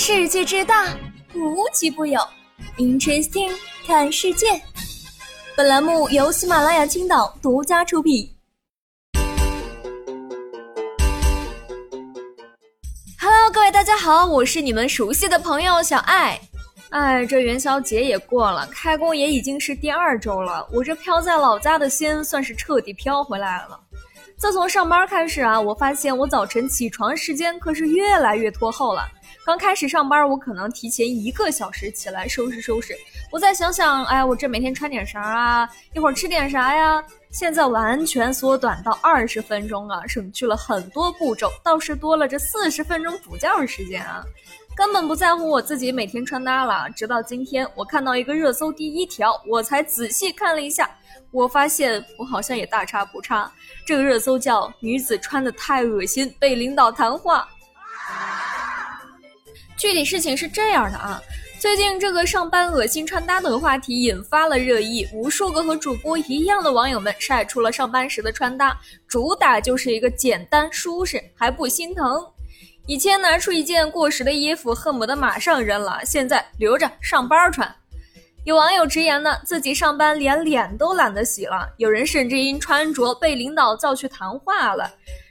世界之大，无奇不有。Interesting，看世界。本栏目由喜马拉雅青岛独家出品。Hello，各位大家好，我是你们熟悉的朋友小爱。哎，这元宵节也过了，开工也已经是第二周了，我这飘在老家的心算是彻底飘回来了。自从上班开始啊，我发现我早晨起床时间可是越来越拖后了。刚开始上班，我可能提前一个小时起来收拾收拾，我再想想，哎，我这每天穿点啥啊？一会儿吃点啥呀？现在完全缩短到二十分钟啊，省去了很多步骤，倒是多了这四十分钟补觉时间啊。根本不在乎我自己每天穿搭了。直到今天，我看到一个热搜第一条，我才仔细看了一下，我发现我好像也大差不差。这个热搜叫“女子穿的太恶心，被领导谈话”。具体事情是这样的啊，最近这个上班恶心穿搭的话题引发了热议，无数个和主播一样的网友们晒出了上班时的穿搭，主打就是一个简单舒适，还不心疼。以前拿出一件过时的衣服，恨不得马上扔了，现在留着上班穿。有网友直言呢，自己上班连脸都懒得洗了。有人甚至因穿着被领导叫去谈话了。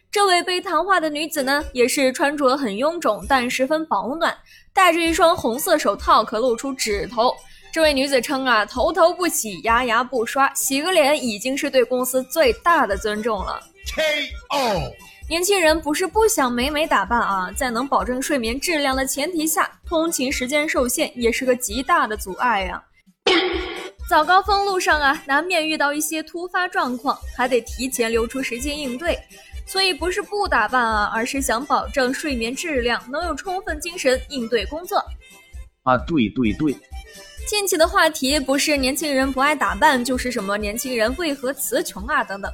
这位被谈话的女子呢，也是穿着很臃肿，但十分保暖，戴着一双红色手套，可露出指头。这位女子称啊，头头不洗，牙牙不刷，洗个脸已经是对公司最大的尊重了。K.O. 年轻人不是不想美美打扮啊，在能保证睡眠质量的前提下，通勤时间受限也是个极大的阻碍呀。早高峰路上啊，难免遇到一些突发状况，还得提前留出时间应对。所以不是不打扮啊，而是想保证睡眠质量，能有充分精神应对工作。啊，对对对。近期的话题不是年轻人不爱打扮，就是什么年轻人为何词穷啊等等。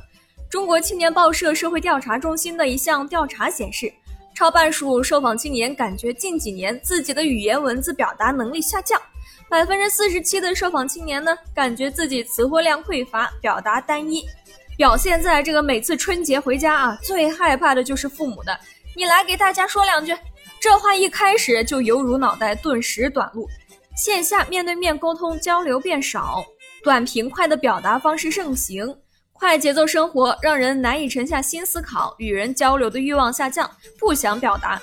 中国青年报社社会调查中心的一项调查显示，超半数受访青年感觉近几年自己的语言文字表达能力下降，百分之四十七的受访青年呢感觉自己词汇量匮乏，表达单一，表现在这个每次春节回家啊，最害怕的就是父母的“你来给大家说两句”，这话一开始就犹如脑袋顿时短路，线下面对面沟通交流变少，短平快的表达方式盛行。快节奏生活让人难以沉下心思考，与人交流的欲望下降，不想表达。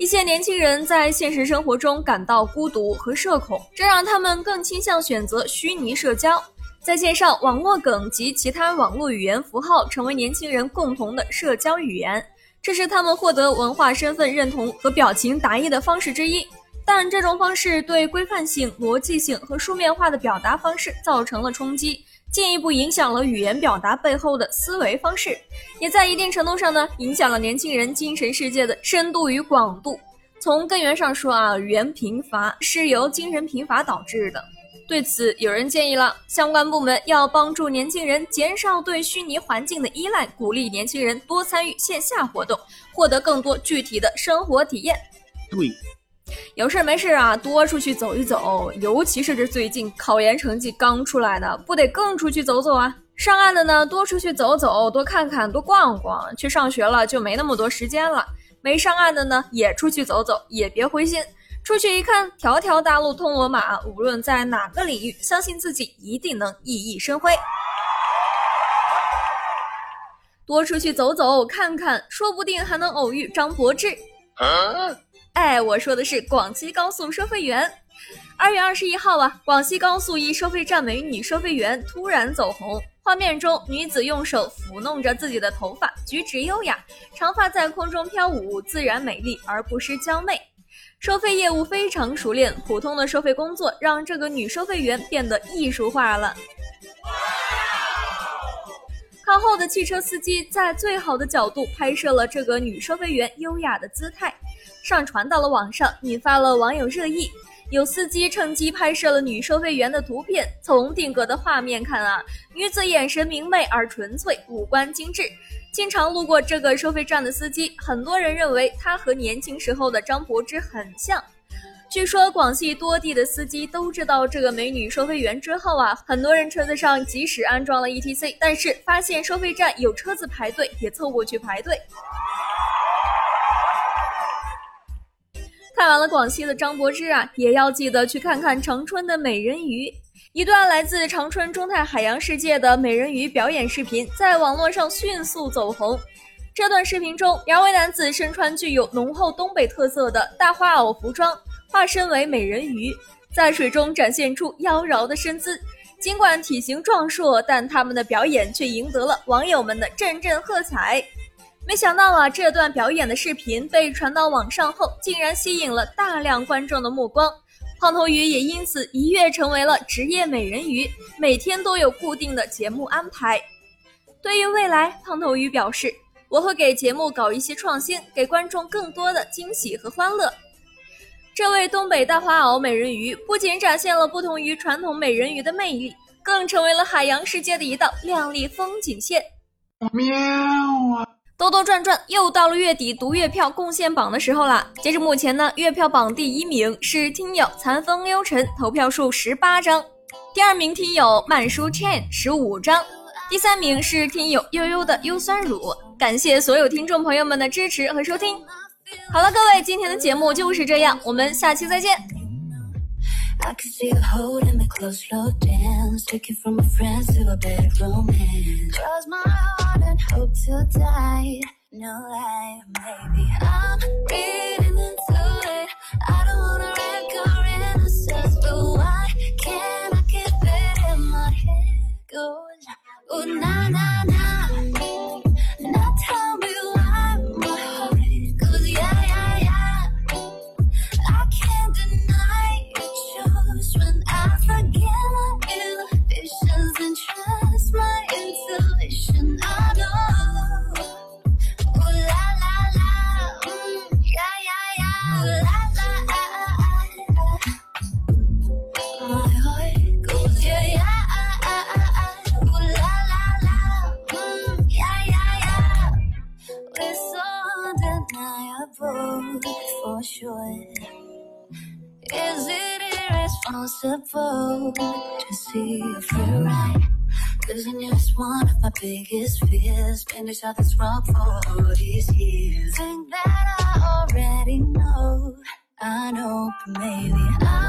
一些年轻人在现实生活中感到孤独和社恐，这让他们更倾向选择虚拟社交。在线上，网络梗及其他网络语言符号成为年轻人共同的社交语言，这是他们获得文化身份认同和表情达意的方式之一。但这种方式对规范性、逻辑性和书面化的表达方式造成了冲击。进一步影响了语言表达背后的思维方式，也在一定程度上呢，影响了年轻人精神世界的深度与广度。从根源上说啊，语言贫乏是由精神贫乏导致的。对此，有人建议了，相关部门要帮助年轻人减少对虚拟环境的依赖，鼓励年轻人多参与线下活动，获得更多具体的生活体验。对。有事没事啊，多出去走一走，尤其是这最近考研成绩刚出来的，不得更出去走走啊！上岸的呢，多出去走走，多看看，多逛逛。去上学了就没那么多时间了。没上岸的呢，也出去走走，也别灰心。出去一看，条条大路通罗马，无论在哪个领域，相信自己一定能熠熠生辉。多出去走走看看，说不定还能偶遇张柏芝。哎，我说的是广西高速收费员。二月二十一号啊，广西高速一收费站美女收费员突然走红。画面中，女子用手抚弄着自己的头发，举止优雅，长发在空中飘舞，自然美丽而不失娇媚。收费业务非常熟练，普通的收费工作让这个女收费员变得艺术化了。靠后的汽车司机在最好的角度拍摄了这个女收费员优雅的姿态。上传到了网上，引发了网友热议。有司机趁机拍摄了女收费员的图片。从定格的画面看啊，女子眼神明媚而纯粹，五官精致。经常路过这个收费站的司机，很多人认为她和年轻时候的张柏芝很像。据说广西多地的司机都知道这个美女收费员之后啊，很多人车子上即使安装了 ETC，但是发现收费站有车子排队，也凑过去排队。看完了广西的张柏芝啊，也要记得去看看长春的美人鱼。一段来自长春中泰海洋世界的美人鱼表演视频在网络上迅速走红。这段视频中，两位男子身穿具有浓厚东北特色的大花袄服装，化身为美人鱼，在水中展现出妖娆的身姿。尽管体型壮硕，但他们的表演却赢得了网友们的阵阵喝彩。没想到啊，这段表演的视频被传到网上后，竟然吸引了大量观众的目光。胖头鱼也因此一跃成为了职业美人鱼，每天都有固定的节目安排。对于未来，胖头鱼表示：“我会给节目搞一些创新，给观众更多的惊喜和欢乐。”这位东北大花袄美人鱼不仅展现了不同于传统美人鱼的魅力，更成为了海洋世界的一道亮丽风景线。喵啊！兜兜转转，又到了月底读月票贡献榜的时候了。截至目前呢，月票榜第一名是听友残风幽尘，投票数十八张；第二名听友慢书 chain 十五张；第三名是听友悠悠的优酸乳。感谢所有听众朋友们的支持和收听。好了，各位，今天的节目就是这样，我们下期再见。I could see you holding me close, slow dance. Take you from a friend to a bedroom man. Cross my heart and hope to die. No lie, maybe I'm reading undeniable for sure. Is it irresponsible to see you feel right? Losing you is one of my biggest fears. Been each other's wrong for all these years. Think that I already know. I know, but maybe real.